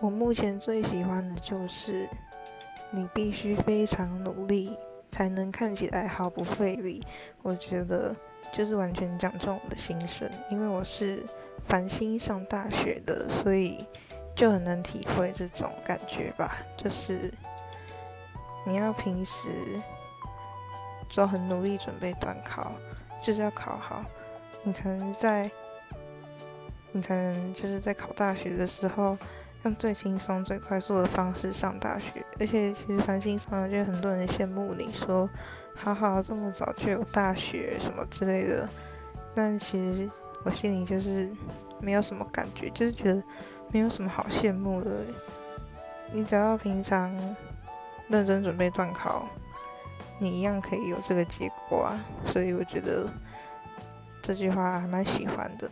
我目前最喜欢的就是你必须非常努力才能看起来毫不费力。我觉得就是完全讲中我的心声，因为我是繁星上大学的，所以就很能体会这种感觉吧。就是你要平时都很努力准备短考，就是要考好，你才能在你才能就是在考大学的时候。用最轻松、最快速的方式上大学，而且其实繁星上就很多人羡慕你说，好好这么早就有大学什么之类的。但其实我心里就是没有什么感觉，就是觉得没有什么好羡慕的。你只要平常认真准备段考，你一样可以有这个结果啊。所以我觉得这句话还蛮喜欢的。